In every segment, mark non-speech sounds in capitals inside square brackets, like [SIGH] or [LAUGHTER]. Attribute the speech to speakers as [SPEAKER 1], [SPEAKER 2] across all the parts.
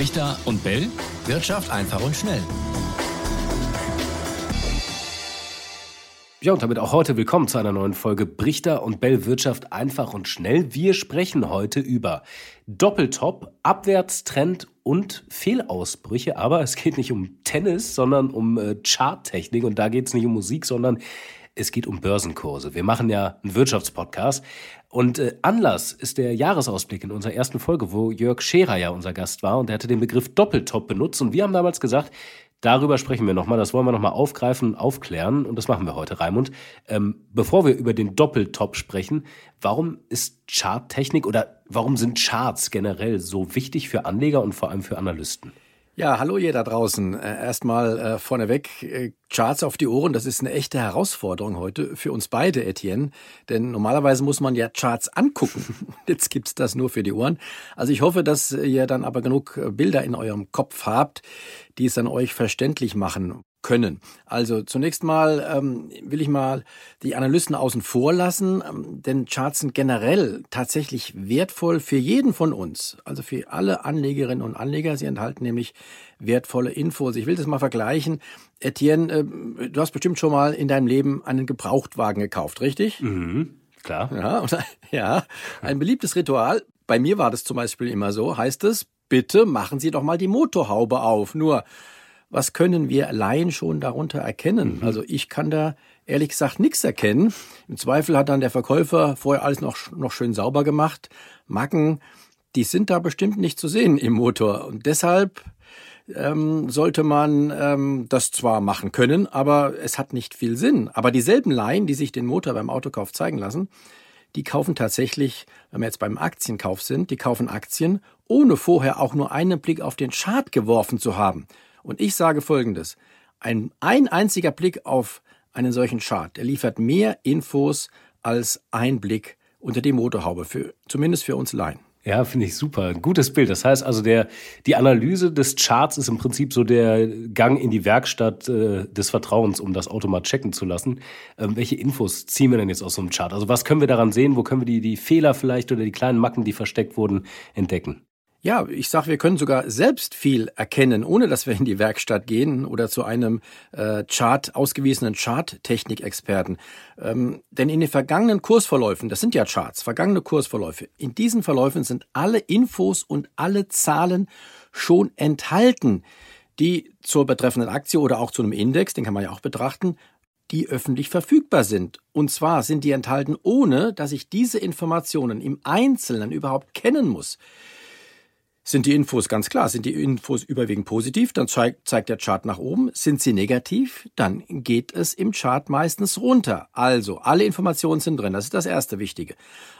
[SPEAKER 1] Richter und Bell. Wirtschaft einfach und schnell.
[SPEAKER 2] Ja, und damit auch heute willkommen zu einer neuen Folge Brichter und Bell Wirtschaft einfach und schnell. Wir sprechen heute über Doppeltop, Abwärtstrend und Fehlausbrüche. Aber es geht nicht um Tennis, sondern um äh, Charttechnik. Und da geht es nicht um Musik, sondern es geht um Börsenkurse. Wir machen ja einen Wirtschaftspodcast. Und äh, Anlass ist der Jahresausblick in unserer ersten Folge, wo Jörg Scherer ja unser Gast war und er hatte den Begriff Doppeltop benutzt. Und wir haben damals gesagt, Darüber sprechen wir nochmal, das wollen wir nochmal aufgreifen, aufklären und das machen wir heute, Raimund. Ähm, bevor wir über den Doppeltop sprechen, warum ist Charttechnik oder warum sind Charts generell so wichtig für Anleger und vor allem für Analysten?
[SPEAKER 3] Ja, hallo ihr da draußen. Äh, erstmal äh, vorneweg, äh, Charts auf die Ohren, das ist eine echte Herausforderung heute für uns beide, Etienne. Denn normalerweise muss man ja Charts angucken. [LAUGHS] Jetzt gibt's das nur für die Ohren. Also ich hoffe, dass ihr dann aber genug Bilder in eurem Kopf habt, die es dann euch verständlich machen, können. Also zunächst mal ähm, will ich mal die Analysten außen vor lassen, ähm, denn Charts sind generell tatsächlich wertvoll für jeden von uns, also für alle Anlegerinnen und Anleger. Sie enthalten nämlich wertvolle Infos. Ich will das mal vergleichen. Etienne, äh, du hast bestimmt schon mal in deinem Leben einen Gebrauchtwagen gekauft, richtig?
[SPEAKER 2] Mhm, klar.
[SPEAKER 3] Ja, [LAUGHS] und, ja, ein beliebtes Ritual. Bei mir war das zum Beispiel immer so, heißt es, bitte machen Sie doch mal die Motorhaube auf. Nur was können wir allein schon darunter erkennen? Mhm. Also ich kann da ehrlich gesagt nichts erkennen. Im Zweifel hat dann der Verkäufer vorher alles noch, noch schön sauber gemacht. Macken, die sind da bestimmt nicht zu sehen im Motor. Und deshalb ähm, sollte man ähm, das zwar machen können, aber es hat nicht viel Sinn. Aber dieselben Laien, die sich den Motor beim Autokauf zeigen lassen, die kaufen tatsächlich, wenn wir jetzt beim Aktienkauf sind, die kaufen Aktien, ohne vorher auch nur einen Blick auf den Chart geworfen zu haben. Und ich sage Folgendes. Ein, ein einziger Blick auf einen solchen Chart, der liefert mehr Infos als ein Blick unter die Motorhaube, für, zumindest für uns Laien.
[SPEAKER 2] Ja, finde ich super. Gutes Bild. Das heißt also, der, die Analyse des Charts ist im Prinzip so der Gang in die Werkstatt äh, des Vertrauens, um das Auto mal checken zu lassen. Ähm, welche Infos ziehen wir denn jetzt aus so einem Chart? Also was können wir daran sehen? Wo können wir die, die Fehler vielleicht oder die kleinen Macken, die versteckt wurden, entdecken?
[SPEAKER 3] Ja, ich sag, wir können sogar selbst viel erkennen, ohne dass wir in die Werkstatt gehen oder zu einem äh, Chart ausgewiesenen Charttechnikexperten. Ähm, denn in den vergangenen Kursverläufen, das sind ja Charts, vergangene Kursverläufe, in diesen Verläufen sind alle Infos und alle Zahlen schon enthalten, die zur betreffenden Aktie oder auch zu einem Index, den kann man ja auch betrachten, die öffentlich verfügbar sind. Und zwar sind die enthalten, ohne dass ich diese Informationen im Einzelnen überhaupt kennen muss. Sind die Infos ganz klar? Sind die Infos überwiegend positiv? Dann zeigt, zeigt der Chart nach oben. Sind sie negativ? Dann geht es im Chart meistens runter. Also, alle Informationen sind drin. Das ist das erste Wichtige.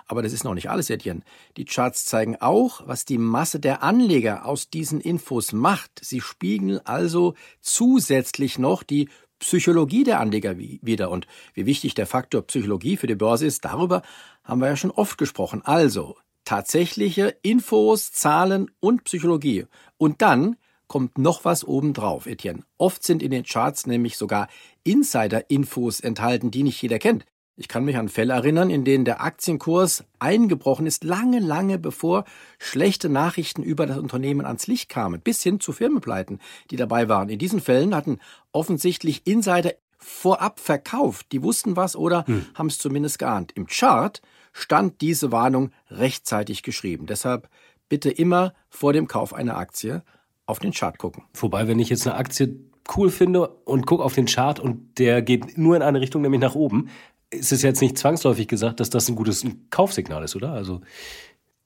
[SPEAKER 3] Aber das ist noch nicht alles, Etienne. Die Charts zeigen auch, was die Masse der Anleger aus diesen Infos macht. Sie spiegeln also zusätzlich noch die Psychologie der Anleger wieder. Und wie wichtig der Faktor Psychologie für die Börse ist, darüber haben wir ja schon oft gesprochen. Also, tatsächliche Infos, Zahlen und Psychologie. Und dann kommt noch was obendrauf, Etienne. Oft sind in den Charts nämlich sogar Insider-Infos enthalten, die nicht jeder kennt. Ich kann mich an Fälle erinnern, in denen der Aktienkurs eingebrochen ist, lange, lange bevor schlechte Nachrichten über das Unternehmen ans Licht kamen, bis hin zu Firmenpleiten, die dabei waren. In diesen Fällen hatten offensichtlich Insider vorab verkauft. Die wussten was oder hm. haben es zumindest geahnt. Im Chart stand diese Warnung rechtzeitig geschrieben. Deshalb bitte immer vor dem Kauf einer Aktie auf den Chart gucken.
[SPEAKER 2] Wobei, wenn ich jetzt eine Aktie cool finde und gucke auf den Chart und der geht nur in eine Richtung, nämlich nach oben, ist es jetzt nicht zwangsläufig gesagt, dass das ein gutes Kaufsignal ist, oder? Also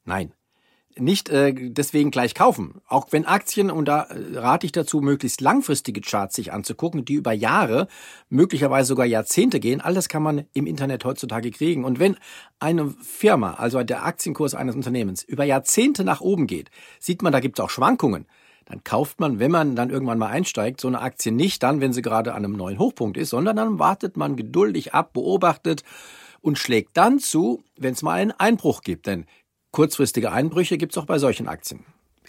[SPEAKER 3] Nein, nicht äh, deswegen gleich kaufen. Auch wenn Aktien, und da äh, rate ich dazu, möglichst langfristige Charts sich anzugucken, die über Jahre, möglicherweise sogar Jahrzehnte gehen, alles kann man im Internet heutzutage kriegen. Und wenn eine Firma, also der Aktienkurs eines Unternehmens, über Jahrzehnte nach oben geht, sieht man, da gibt es auch Schwankungen. Dann kauft man, wenn man dann irgendwann mal einsteigt, so eine Aktie nicht dann, wenn sie gerade an einem neuen Hochpunkt ist, sondern dann wartet man geduldig ab, beobachtet und schlägt dann zu, wenn es mal einen Einbruch gibt. Denn kurzfristige Einbrüche gibt es auch bei solchen Aktien.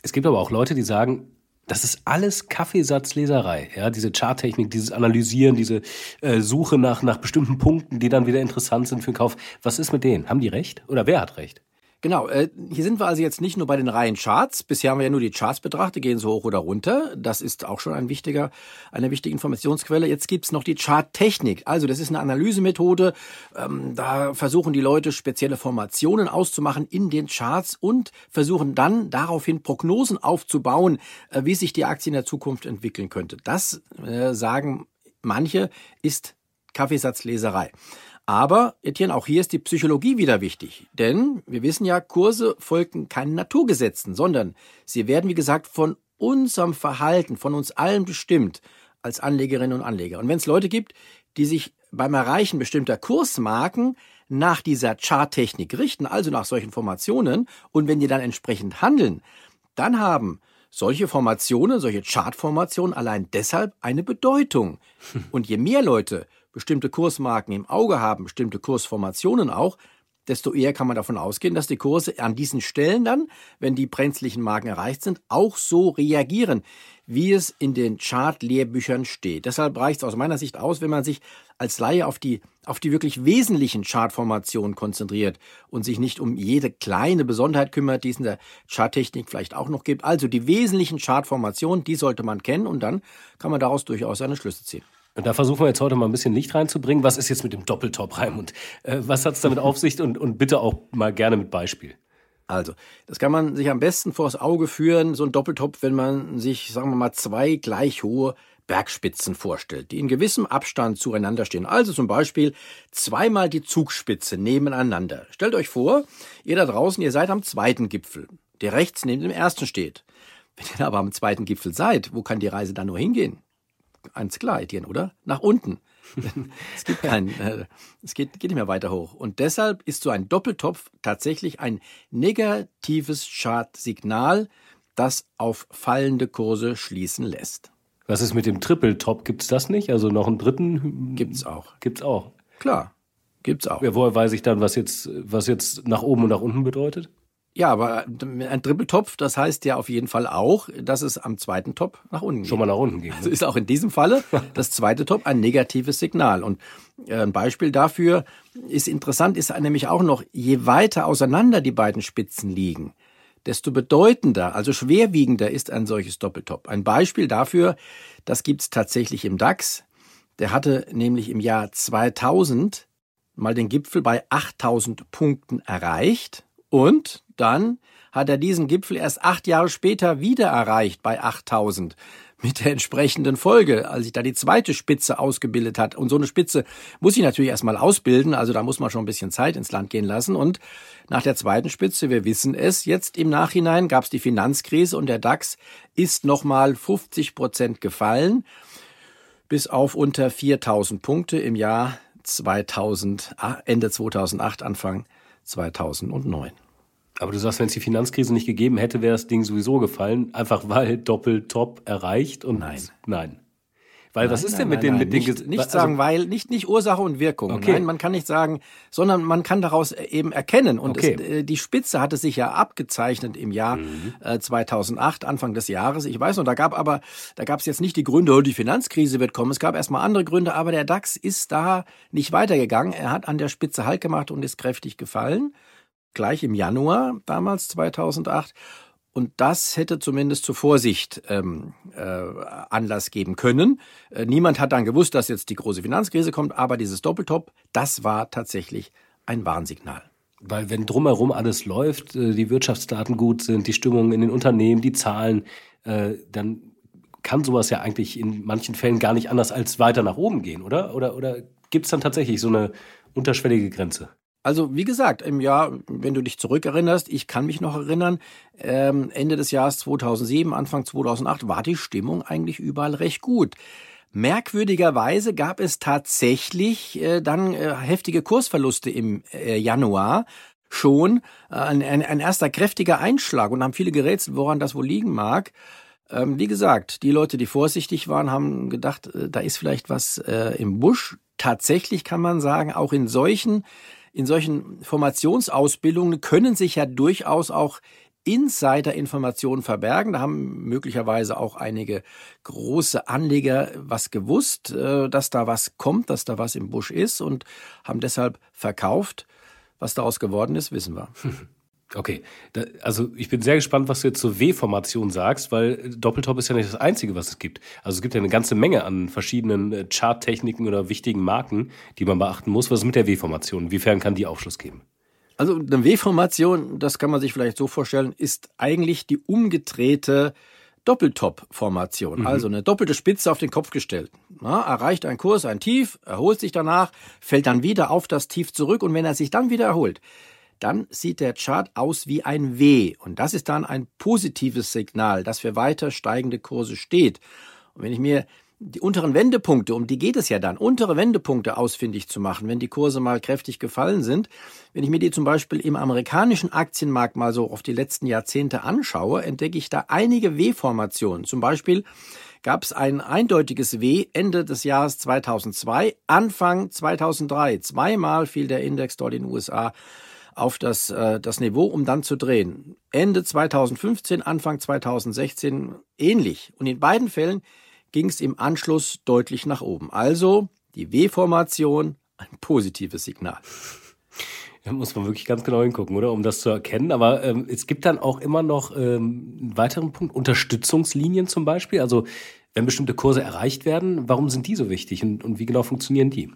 [SPEAKER 2] Es gibt aber auch Leute, die sagen, das ist alles Kaffeesatzleserei, ja, diese Charttechnik, dieses Analysieren, diese äh, Suche nach, nach bestimmten Punkten, die dann wieder interessant sind für den Kauf. Was ist mit denen? Haben die recht oder wer hat recht?
[SPEAKER 3] Genau, äh, hier sind wir also jetzt nicht nur bei den Reihen Charts. Bisher haben wir ja nur die Charts betrachtet, gehen so hoch oder runter. Das ist auch schon ein wichtiger, eine wichtige Informationsquelle. Jetzt gibt's noch die Charttechnik. Also das ist eine Analysemethode. Ähm, da versuchen die Leute spezielle Formationen auszumachen in den Charts und versuchen dann daraufhin Prognosen aufzubauen, äh, wie sich die Aktie in der Zukunft entwickeln könnte. Das äh, sagen manche ist Kaffeesatzleserei. Aber, Etienne, auch hier ist die Psychologie wieder wichtig. Denn wir wissen ja, Kurse folgen keinen Naturgesetzen, sondern sie werden, wie gesagt, von unserem Verhalten, von uns allen bestimmt als Anlegerinnen und Anleger. Und wenn es Leute gibt, die sich beim Erreichen bestimmter Kursmarken nach dieser Charttechnik richten, also nach solchen Formationen, und wenn die dann entsprechend handeln, dann haben solche Formationen, solche Chartformationen allein deshalb eine Bedeutung. [LAUGHS] Und je mehr Leute bestimmte Kursmarken im Auge haben, bestimmte Kursformationen auch, desto eher kann man davon ausgehen, dass die Kurse an diesen Stellen dann, wenn die brenzlichen Marken erreicht sind, auch so reagieren, wie es in den Chart-Lehrbüchern steht. Deshalb reicht es aus meiner Sicht aus, wenn man sich als Laie auf die, auf die wirklich wesentlichen Chartformationen konzentriert und sich nicht um jede kleine Besonderheit kümmert, die es in der Charttechnik vielleicht auch noch gibt. Also die wesentlichen Chartformationen, die sollte man kennen und dann kann man daraus durchaus seine Schlüsse ziehen.
[SPEAKER 2] Und da versuchen wir jetzt heute mal ein bisschen Licht reinzubringen. Was ist jetzt mit dem Doppeltop, Raimund? Äh, was hat es damit [LAUGHS] auf sich und, und bitte auch mal gerne mit Beispiel.
[SPEAKER 3] Also, das kann man sich am besten vors Auge führen, so ein Doppeltop, wenn man sich, sagen wir mal, zwei gleich hohe Bergspitzen vorstellt, die in gewissem Abstand zueinander stehen. Also zum Beispiel zweimal die Zugspitze nebeneinander. Stellt euch vor, ihr da draußen, ihr seid am zweiten Gipfel, der rechts neben dem ersten steht. Wenn ihr aber am zweiten Gipfel seid, wo kann die Reise dann nur hingehen? Eins klar, Etienne, oder? Nach unten. [LAUGHS] es gibt keinen, äh, es geht, geht nicht mehr weiter hoch. Und deshalb ist so ein Doppeltopf tatsächlich ein negatives Chartsignal, das auf fallende Kurse schließen lässt.
[SPEAKER 2] Was ist mit dem Triple-Top? Gibt es das nicht? Also noch einen dritten?
[SPEAKER 3] Gibt's auch.
[SPEAKER 2] Gibt's auch.
[SPEAKER 3] Klar, gibt's auch.
[SPEAKER 2] Ja, woher weiß ich dann, was jetzt, was jetzt nach oben und nach unten bedeutet?
[SPEAKER 3] Ja, aber ein Trippeltopf, das heißt ja auf jeden Fall auch, dass es am zweiten Top nach unten geht.
[SPEAKER 2] Schon mal nach unten geht.
[SPEAKER 3] Also ist auch in diesem Falle [LAUGHS] das zweite Top ein negatives Signal. Und äh, ein Beispiel dafür ist interessant, ist nämlich auch noch, je weiter auseinander die beiden Spitzen liegen, desto bedeutender, also schwerwiegender ist ein solches Doppeltop. Ein Beispiel dafür, das gibt's tatsächlich im DAX. Der hatte nämlich im Jahr 2000 mal den Gipfel bei 8000 Punkten erreicht und dann hat er diesen Gipfel erst acht Jahre später wieder erreicht bei 8000 mit der entsprechenden Folge, als sich da die zweite Spitze ausgebildet hat. Und so eine Spitze muss ich natürlich erstmal ausbilden, also da muss man schon ein bisschen Zeit ins Land gehen lassen. Und nach der zweiten Spitze, wir wissen es, jetzt im Nachhinein gab es die Finanzkrise und der DAX ist nochmal 50 Prozent gefallen, bis auf unter 4000 Punkte im Jahr 2000, Ende 2008, Anfang 2009.
[SPEAKER 2] Aber du sagst, wenn es die Finanzkrise nicht gegeben hätte, wäre das Ding sowieso gefallen, einfach weil Doppeltop erreicht und
[SPEAKER 3] nein.
[SPEAKER 2] Nein. Weil
[SPEAKER 3] nein,
[SPEAKER 2] was ist
[SPEAKER 3] nein,
[SPEAKER 2] denn mit den mit
[SPEAKER 3] nicht,
[SPEAKER 2] den
[SPEAKER 3] nicht
[SPEAKER 2] also,
[SPEAKER 3] sagen, weil nicht nicht Ursache und Wirkung.
[SPEAKER 2] Okay.
[SPEAKER 3] Nein, man kann nicht sagen, sondern man kann daraus eben erkennen und
[SPEAKER 2] Okay.
[SPEAKER 3] es, äh, die Spitze hatte sich ja abgezeichnet im Jahr
[SPEAKER 2] Mhm.
[SPEAKER 3] äh, 2008 Anfang des Jahres. Ich weiß noch, da gab aber da gab es jetzt nicht die Gründe, oh, die Finanzkrise wird kommen. Es gab erstmal andere Gründe, aber der DAX ist da nicht weitergegangen. Er hat an der Spitze Halt gemacht und ist kräftig gefallen gleich im Januar damals 2008. Und das hätte zumindest zur Vorsicht ähm, äh, Anlass geben können. Äh, niemand hat dann gewusst, dass jetzt die große Finanzkrise kommt, aber dieses Doppeltop, das war tatsächlich ein Warnsignal.
[SPEAKER 2] weil wenn drumherum alles läuft, äh, die Wirtschaftsdaten gut sind, die Stimmung in den Unternehmen, die Zahlen, äh, dann kann sowas ja eigentlich in manchen Fällen gar nicht anders als weiter nach oben gehen, oder? Oder, oder gibt es dann tatsächlich so eine unterschwellige Grenze?
[SPEAKER 3] Also wie gesagt, im Jahr, wenn du dich zurückerinnerst, ich kann mich noch erinnern, ähm, Ende des Jahres 2007, Anfang 2008 war die Stimmung eigentlich überall recht gut. Merkwürdigerweise gab es tatsächlich äh, dann äh, heftige Kursverluste im äh, Januar schon, äh, ein, ein, ein erster kräftiger Einschlag und haben viele gerätselt, woran das wohl liegen mag. Ähm, wie gesagt, die Leute, die vorsichtig waren, haben gedacht, äh, da ist vielleicht was äh, im Busch. Tatsächlich kann man sagen, auch in solchen in solchen Formationsausbildungen können sich ja durchaus auch Insider-Informationen verbergen. Da haben möglicherweise auch einige große Anleger was gewusst, äh, dass da was kommt, dass da was im Busch ist und haben deshalb verkauft. Was daraus geworden ist, wissen wir. [LAUGHS]
[SPEAKER 2] Okay, da, also ich bin sehr gespannt, was du jetzt zur W-Formation sagst, weil Doppeltop ist ja nicht das Einzige, was es gibt. Also es gibt ja eine ganze Menge an verschiedenen äh, Charttechniken oder wichtigen Marken, die man beachten muss. Was ist mit der W-Formation? Inwiefern kann die Aufschluss geben?
[SPEAKER 3] Also eine W-Formation, das kann man sich vielleicht so vorstellen, ist eigentlich die umgedrehte Doppeltop-Formation. Mhm. Also eine doppelte Spitze auf den Kopf gestellt. Na, erreicht ein Kurs ein Tief, erholt sich danach, fällt dann wieder auf das Tief zurück und wenn er sich dann wieder erholt, dann sieht der Chart aus wie ein W. Und das ist dann ein positives Signal, dass für weiter steigende Kurse steht. Und wenn ich mir die unteren Wendepunkte, um die geht es ja dann, untere Wendepunkte ausfindig zu machen, wenn die Kurse mal kräftig gefallen sind. Wenn ich mir die zum Beispiel im amerikanischen Aktienmarkt mal so auf die letzten Jahrzehnte anschaue, entdecke ich da einige W-Formationen. Zum Beispiel gab es ein eindeutiges W Ende des Jahres 2002, Anfang 2003. Zweimal fiel der Index dort in den USA auf das, äh, das Niveau, um dann zu drehen. Ende 2015, Anfang 2016 ähnlich. Und in beiden Fällen ging es im Anschluss deutlich nach oben. Also die W-Formation, ein positives Signal.
[SPEAKER 2] Da muss man wirklich ganz genau hingucken, oder? Um das zu erkennen. Aber ähm, es gibt dann auch immer noch ähm, einen weiteren Punkt, Unterstützungslinien zum Beispiel. Also wenn bestimmte Kurse erreicht werden, warum sind die so wichtig und, und wie genau funktionieren die?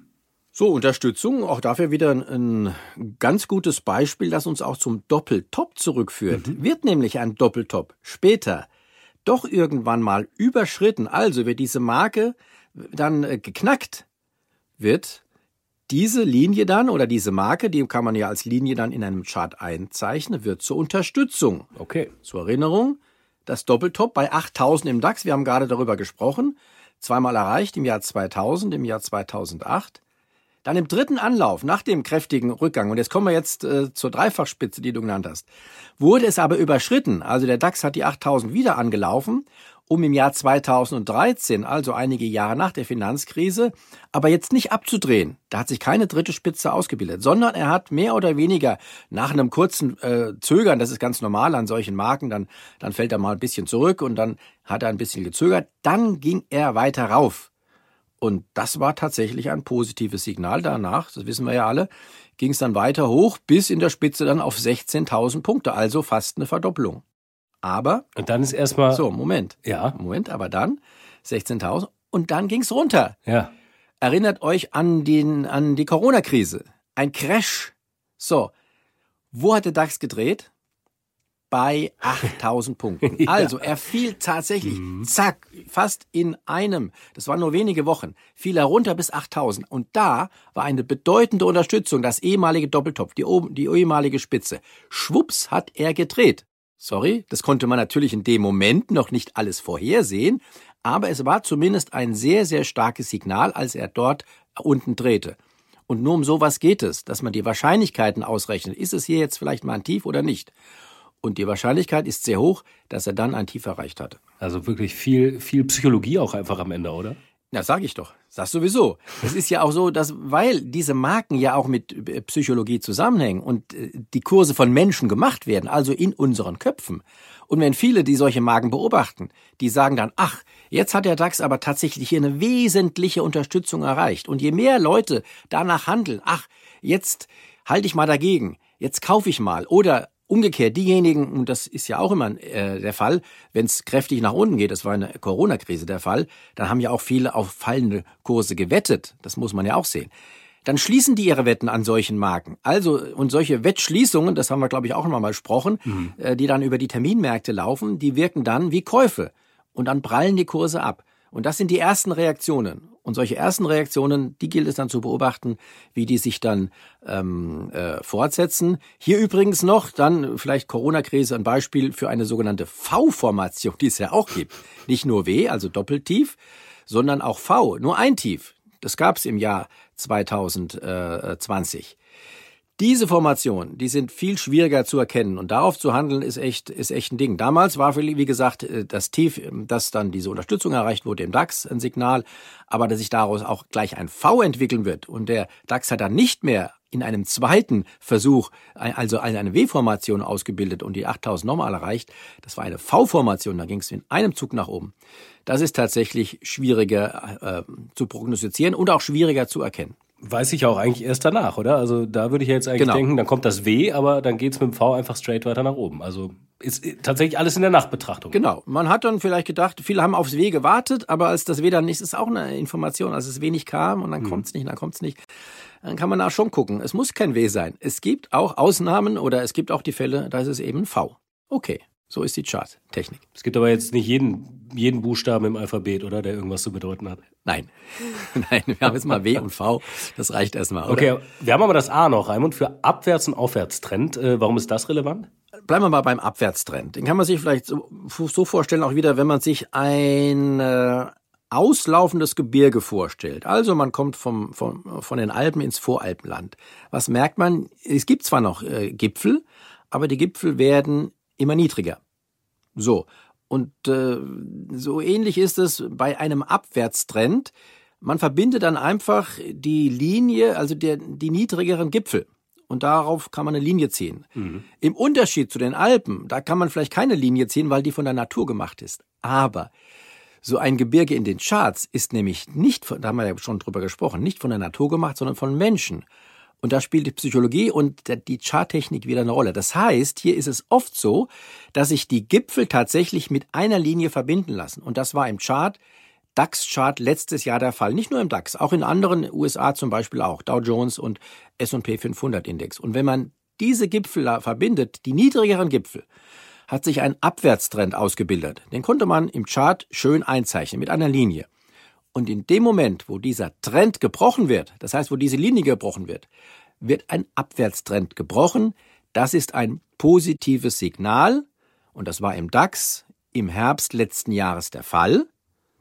[SPEAKER 3] So, Unterstützung, auch dafür wieder ein, ganz gutes Beispiel, das uns auch zum Doppeltop zurückführt. Mhm. Wird nämlich ein Doppeltop später doch irgendwann mal überschritten, also wird diese Marke dann äh, geknackt, wird diese Linie dann oder diese Marke, die kann man ja als Linie dann in einem Chart einzeichnen, wird zur Unterstützung.
[SPEAKER 2] Okay.
[SPEAKER 3] Zur Erinnerung, das Doppeltop bei 8000 im DAX, wir haben gerade darüber gesprochen, zweimal erreicht im Jahr 2000, im Jahr 2008. Dann im dritten Anlauf, nach dem kräftigen Rückgang, und jetzt kommen wir jetzt äh, zur Dreifachspitze, die du genannt hast, wurde es aber überschritten. Also der DAX hat die 8000 wieder angelaufen, um im Jahr 2013, also einige Jahre nach der Finanzkrise, aber jetzt nicht abzudrehen. Da hat sich keine dritte Spitze ausgebildet, sondern er hat mehr oder weniger nach einem kurzen äh, Zögern, das ist ganz normal an solchen Marken, dann, dann fällt er mal ein bisschen zurück und dann hat er ein bisschen gezögert, dann ging er weiter rauf. Und das war tatsächlich ein positives Signal. Danach, das wissen wir ja alle, ging es dann weiter hoch bis in der Spitze dann auf 16.000 Punkte, also fast eine Verdoppelung. Aber
[SPEAKER 2] und dann ist erstmal
[SPEAKER 3] so Moment,
[SPEAKER 2] ja
[SPEAKER 3] Moment, aber dann 16.000 und dann ging es runter.
[SPEAKER 2] Ja.
[SPEAKER 3] Erinnert euch an den an die Corona-Krise, ein Crash. So, wo hat der DAX gedreht? Bei 8000 Punkten. [LAUGHS] Also er fiel tatsächlich, mhm. zack, fast in einem, das waren nur wenige Wochen, fiel er runter bis 8000. Und da war eine bedeutende Unterstützung, das ehemalige Doppeltopf, die, die ehemalige Spitze. Schwupps hat er gedreht. Sorry, das konnte man natürlich in dem Moment noch nicht alles vorhersehen, aber es war zumindest ein sehr, sehr starkes Signal, als er dort unten drehte. Und nur um sowas geht es, dass man die Wahrscheinlichkeiten ausrechnet. Ist es hier jetzt vielleicht mal ein Tief oder nicht? Und die Wahrscheinlichkeit ist sehr hoch, dass er dann ein Tief erreicht hat.
[SPEAKER 2] Also wirklich viel, viel Psychologie auch einfach am Ende, oder?
[SPEAKER 3] Ja, sag ich doch. Das sowieso. Es ist ja auch so, dass, weil diese Marken ja auch mit äh, Psychologie zusammenhängen und äh, die Kurse von Menschen gemacht werden, also in unseren Köpfen. Und wenn viele, die solche Marken beobachten, die sagen dann, ach, jetzt hat der DAX aber tatsächlich hier eine wesentliche Unterstützung erreicht. Und je mehr Leute danach handeln, ach, jetzt halte ich mal dagegen, jetzt kaufe ich mal oder Umgekehrt, diejenigen, und das ist ja auch immer äh, der Fall, wenn es kräftig nach unten geht, das war in der Corona-Krise der Fall, dann haben ja auch viele auf fallende Kurse gewettet. Das muss man ja auch sehen. Dann schließen die ihre Wetten an solchen Marken. Also, und solche Wettschließungen, das haben wir, glaube ich, auch noch mal besprochen, mhm. äh, die dann über die Terminmärkte laufen, die wirken dann wie Käufe. Und dann prallen die Kurse ab. Und das sind die ersten Reaktionen. Und solche ersten Reaktionen, die gilt es dann zu beobachten, wie die sich dann ähm, äh, fortsetzen. Hier übrigens noch dann vielleicht Corona-Krise ein Beispiel für eine sogenannte V-Formation, die es ja auch gibt. Nicht nur W, also Doppeltief, sondern auch V, nur ein Tief. Das gab es im Jahr 2020. Diese Formationen, die sind viel schwieriger zu erkennen und darauf zu handeln ist echt, ist echt ein Ding. Damals war, wie gesagt, äh, das Tief, dass dann diese Unterstützung erreicht wurde im DAX ein Signal, aber dass sich daraus auch gleich ein V entwickeln wird und der DAX hat dann nicht mehr in einem zweiten Versuch, also eine W-Formation ausgebildet und die 8000 nochmal erreicht. Das war eine V-Formation, da ging es in einem Zug nach oben. Das ist tatsächlich schwieriger äh, zu prognostizieren und auch schwieriger zu erkennen.
[SPEAKER 2] Weiß ich auch eigentlich erst danach, oder? Also da würde ich jetzt eigentlich genau. denken, dann kommt das W, aber dann geht es mit dem V einfach straight weiter nach oben. Also ist tatsächlich alles in der Nachtbetrachtung.
[SPEAKER 3] Genau. Man hat dann vielleicht gedacht, viele haben aufs W gewartet, aber als das W dann nicht, ist auch eine Information, als es W nicht kam und dann mhm. kommt es nicht, dann kommt es nicht. Dann kann man da schon gucken. Es muss kein W sein. Es gibt auch Ausnahmen oder es gibt auch die Fälle, da ist es eben V. Okay. So ist die Charttechnik.
[SPEAKER 2] Es gibt aber jetzt nicht jeden, jeden Buchstaben im Alphabet, oder, der irgendwas zu bedeuten hat.
[SPEAKER 3] Nein. [LAUGHS] Nein, wir haben jetzt mal W und V. Das reicht erstmal, oder?
[SPEAKER 2] Okay, wir haben aber das A noch, Raimund, für Abwärts- und Aufwärtstrend. Äh, warum ist das relevant?
[SPEAKER 3] Bleiben wir mal beim Abwärtstrend. Den kann man sich vielleicht so, so vorstellen, auch wieder, wenn man sich ein äh, auslaufendes Gebirge vorstellt. Also man kommt vom, vom, von den Alpen ins Voralpenland. Was merkt man? Es gibt zwar noch äh, Gipfel, aber die Gipfel werden immer niedriger. So. Und äh, so ähnlich ist es bei einem Abwärtstrend. Man verbindet dann einfach die Linie, also der, die niedrigeren Gipfel. Und darauf kann man eine Linie ziehen. Mhm. Im Unterschied zu den Alpen, da kann man vielleicht keine Linie ziehen, weil die von der Natur gemacht ist. Aber so ein Gebirge in den Charts ist nämlich nicht, da haben wir ja schon drüber gesprochen, nicht von der Natur gemacht, sondern von Menschen. Und da spielt die Psychologie und die Charttechnik wieder eine Rolle. Das heißt, hier ist es oft so, dass sich die Gipfel tatsächlich mit einer Linie verbinden lassen. Und das war im Chart, DAX-Chart letztes Jahr der Fall. Nicht nur im DAX, auch in anderen USA zum Beispiel auch. Dow Jones und S&P 500 Index. Und wenn man diese Gipfel verbindet, die niedrigeren Gipfel, hat sich ein Abwärtstrend ausgebildet. Den konnte man im Chart schön einzeichnen mit einer Linie. Und in dem Moment, wo dieser Trend gebrochen wird, das heißt, wo diese Linie gebrochen wird, wird ein Abwärtstrend gebrochen. Das ist ein positives Signal. Und das war im DAX im Herbst letzten Jahres der Fall.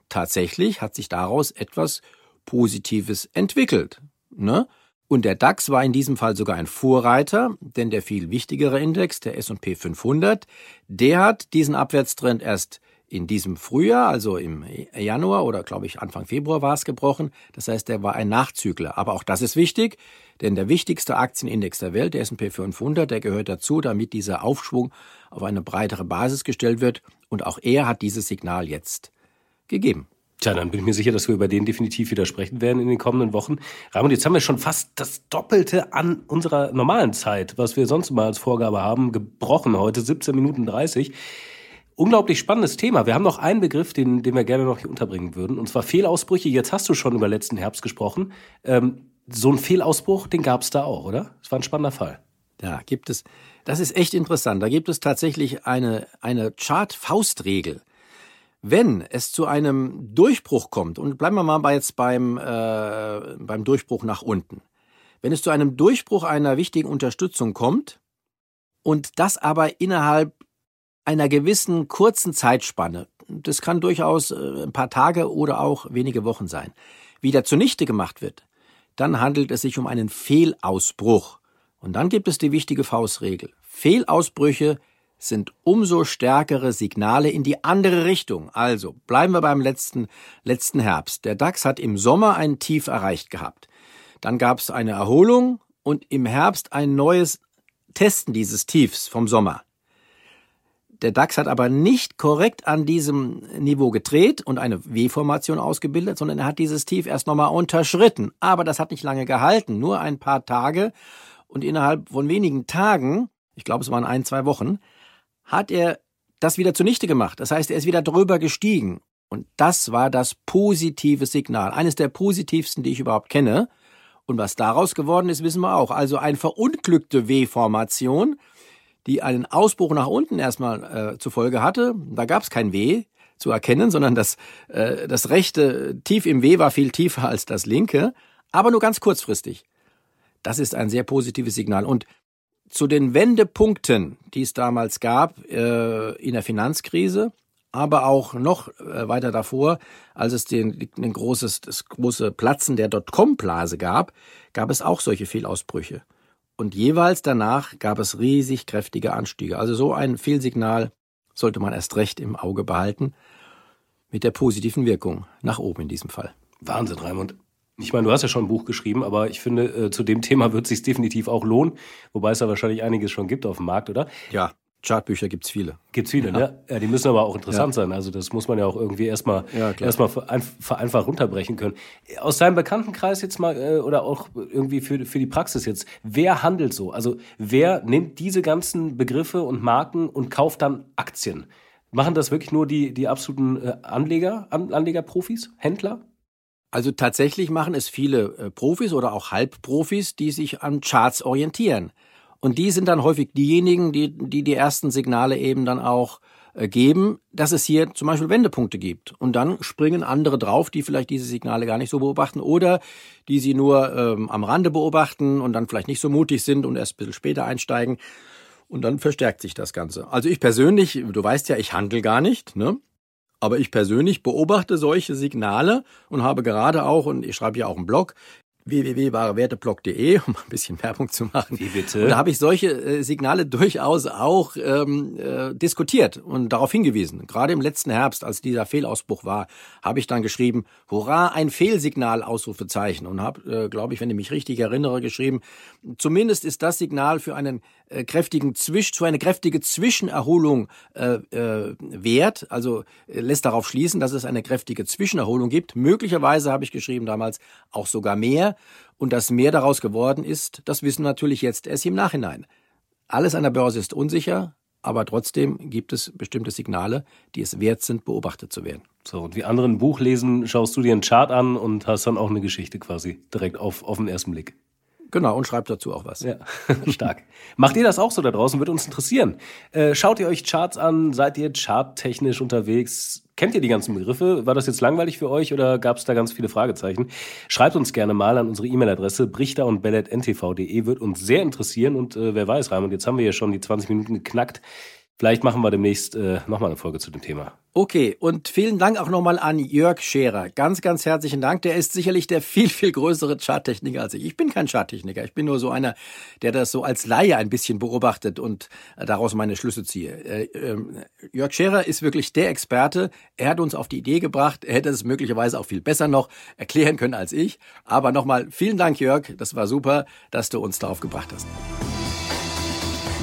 [SPEAKER 3] Tatsächlich hat sich daraus etwas Positives entwickelt. Ne? Und der DAX war in diesem Fall sogar ein Vorreiter, denn der viel wichtigere Index, der S&P 500, der hat diesen Abwärtstrend erst in diesem Frühjahr, also im Januar oder glaube ich Anfang Februar war es gebrochen. Das heißt, der war ein Nachzügler. Aber auch das ist wichtig, denn der wichtigste Aktienindex der Welt, der S&P 500, der gehört dazu, damit dieser Aufschwung auf eine breitere Basis gestellt wird. Und auch er hat dieses Signal jetzt gegeben.
[SPEAKER 2] Tja, dann bin ich mir sicher, dass wir über den definitiv widersprechen werden in den kommenden Wochen. Ramon, jetzt haben wir schon fast das Doppelte an unserer normalen Zeit, was wir sonst mal als Vorgabe haben, gebrochen. Heute 17 Minuten 30 unglaublich spannendes Thema. Wir haben noch einen Begriff, den, den wir gerne noch hier unterbringen würden, und zwar Fehlausbrüche. Jetzt hast du schon über letzten Herbst gesprochen. Ähm, so ein Fehlausbruch, den gab es da auch, oder? Das war ein spannender Fall.
[SPEAKER 3] Da gibt es, das ist echt interessant. Da gibt es tatsächlich eine, eine Chart-Faustregel. Wenn es zu einem Durchbruch kommt, und bleiben wir mal bei jetzt beim, äh, beim Durchbruch nach unten. Wenn es zu einem Durchbruch einer wichtigen Unterstützung kommt und das aber innerhalb einer gewissen kurzen Zeitspanne, das kann durchaus äh, ein paar Tage oder auch wenige Wochen sein, wieder zunichte gemacht wird, dann handelt es sich um einen Fehlausbruch. Und dann gibt es die wichtige Faustregel. Fehlausbrüche sind umso stärkere Signale in die andere Richtung. Also bleiben wir beim letzten, letzten Herbst. Der DAX hat im Sommer ein Tief erreicht gehabt. Dann gab es eine Erholung und im Herbst ein neues Testen dieses Tiefs vom Sommer. Der DAX hat aber nicht korrekt an diesem Niveau gedreht und eine W-Formation ausgebildet, sondern er hat dieses Tief erst nochmal unterschritten. Aber das hat nicht lange gehalten, nur ein paar Tage. Und innerhalb von wenigen Tagen, ich glaube es waren ein, zwei Wochen, hat er das wieder zunichte gemacht. Das heißt, er ist wieder drüber gestiegen. Und das war das positive Signal. Eines der positivsten, die ich überhaupt kenne. Und was daraus geworden ist, wissen wir auch. Also eine verunglückte W-Formation die einen Ausbruch nach unten erstmal äh, zur Folge hatte. Da gab es kein W zu erkennen, sondern das, äh, das rechte Tief im W war viel tiefer als das linke, aber nur ganz kurzfristig. Das ist ein sehr positives Signal. Und zu den Wendepunkten, die es damals gab äh, in der Finanzkrise, aber auch noch äh, weiter davor, als es den, den großes, das große Platzen der Dotcom-Blase gab, gab es auch solche Fehlausbrüche. Und jeweils danach gab es riesig kräftige Anstiege. Also so ein Fehlsignal sollte man erst recht im Auge behalten. Mit der positiven Wirkung nach oben in diesem Fall.
[SPEAKER 2] Wahnsinn, Raimund. Ich meine, du hast ja schon ein Buch geschrieben, aber ich finde, äh, zu dem [LAUGHS] Thema wird es sich definitiv auch lohnen, wobei es da wahrscheinlich einiges schon gibt auf dem Markt, oder?
[SPEAKER 3] Ja. Chartbücher gibt's viele.
[SPEAKER 2] Gibt's viele, ja. ne? Ja, die müssen aber auch interessant ja. sein. Also das muss man ja auch irgendwie erstmal ja, erstmal einfach runterbrechen können. Aus deinem Bekanntenkreis jetzt mal äh, oder auch irgendwie für, für die Praxis jetzt, wer handelt so? Also wer nimmt diese ganzen Begriffe und Marken und kauft dann Aktien? Machen das wirklich nur die, die absoluten äh, Anleger, Anlegerprofis, Händler?
[SPEAKER 3] Also tatsächlich machen es viele äh, Profis oder auch Halbprofis, die sich an Charts orientieren. Und die sind dann häufig diejenigen, die die, die ersten Signale eben dann auch äh, geben, dass es hier zum Beispiel Wendepunkte gibt. Und dann springen andere drauf, die vielleicht diese Signale gar nicht so beobachten oder die sie nur ähm, am Rande beobachten und dann vielleicht nicht so mutig sind und erst ein bisschen später einsteigen. Und dann verstärkt sich das Ganze. Also ich persönlich, du weißt ja, ich handel gar nicht, ne? Aber ich persönlich beobachte solche Signale und habe gerade auch, und ich schreibe ja auch einen Blog, www.warewerteblog.de, [LAUGHS] um ein bisschen Werbung zu machen.
[SPEAKER 2] Wie bitte?
[SPEAKER 3] Und da habe ich solche äh, Signale durchaus auch ähm, äh, diskutiert und darauf hingewiesen. Gerade im letzten Herbst, als dieser Fehlausbruch war, habe ich dann geschrieben, hurra, ein Fehlsignal, Ausrufezeichen. Und habe, äh, glaube ich, wenn ich mich richtig erinnere, geschrieben, zumindest ist das Signal für einen äh, kräftigen Zwisch, für eine kräftige Zwischenerholung äh, äh, wert. Also äh, lässt darauf schließen, dass es eine kräftige Zwischenerholung gibt. Möglicherweise habe ich geschrieben damals auch sogar mehr. Und dass mehr daraus geworden ist, das wissen wir natürlich jetzt erst im Nachhinein. Alles an der Börse ist unsicher, aber trotzdem gibt es bestimmte Signale, die es wert sind, beobachtet zu werden.
[SPEAKER 2] So, und wie andere ein Buch lesen, schaust du dir einen Chart an und hast dann auch eine Geschichte quasi direkt auf, auf den ersten Blick.
[SPEAKER 3] Genau, und schreibt dazu auch was.
[SPEAKER 2] Ja, [LAUGHS] stark. Macht ihr das auch so da draußen? Würde uns interessieren. Äh, schaut ihr euch Charts an? Seid ihr charttechnisch unterwegs? Kennt ihr die ganzen Begriffe? War das jetzt langweilig für euch oder gab es da ganz viele Fragezeichen? Schreibt uns gerne mal an unsere E-Mail-Adresse brichter und bellet.ntv.de. Wird uns sehr interessieren und äh, wer weiß, Raimund, jetzt haben wir ja schon die 20 Minuten geknackt. Vielleicht machen wir demnächst äh, nochmal eine Folge zu dem Thema.
[SPEAKER 3] Okay, und vielen Dank auch nochmal an Jörg Scherer. Ganz, ganz herzlichen Dank. Der ist sicherlich der viel, viel größere Charttechniker als ich. Ich bin kein Charttechniker. Ich bin nur so einer, der das so als Laie ein bisschen beobachtet und äh, daraus meine Schlüsse ziehe. Äh, äh, Jörg Scherer ist wirklich der Experte. Er hat uns auf die Idee gebracht. Er hätte es möglicherweise auch viel besser noch erklären können als ich. Aber nochmal vielen Dank, Jörg. Das war super, dass du uns darauf gebracht hast.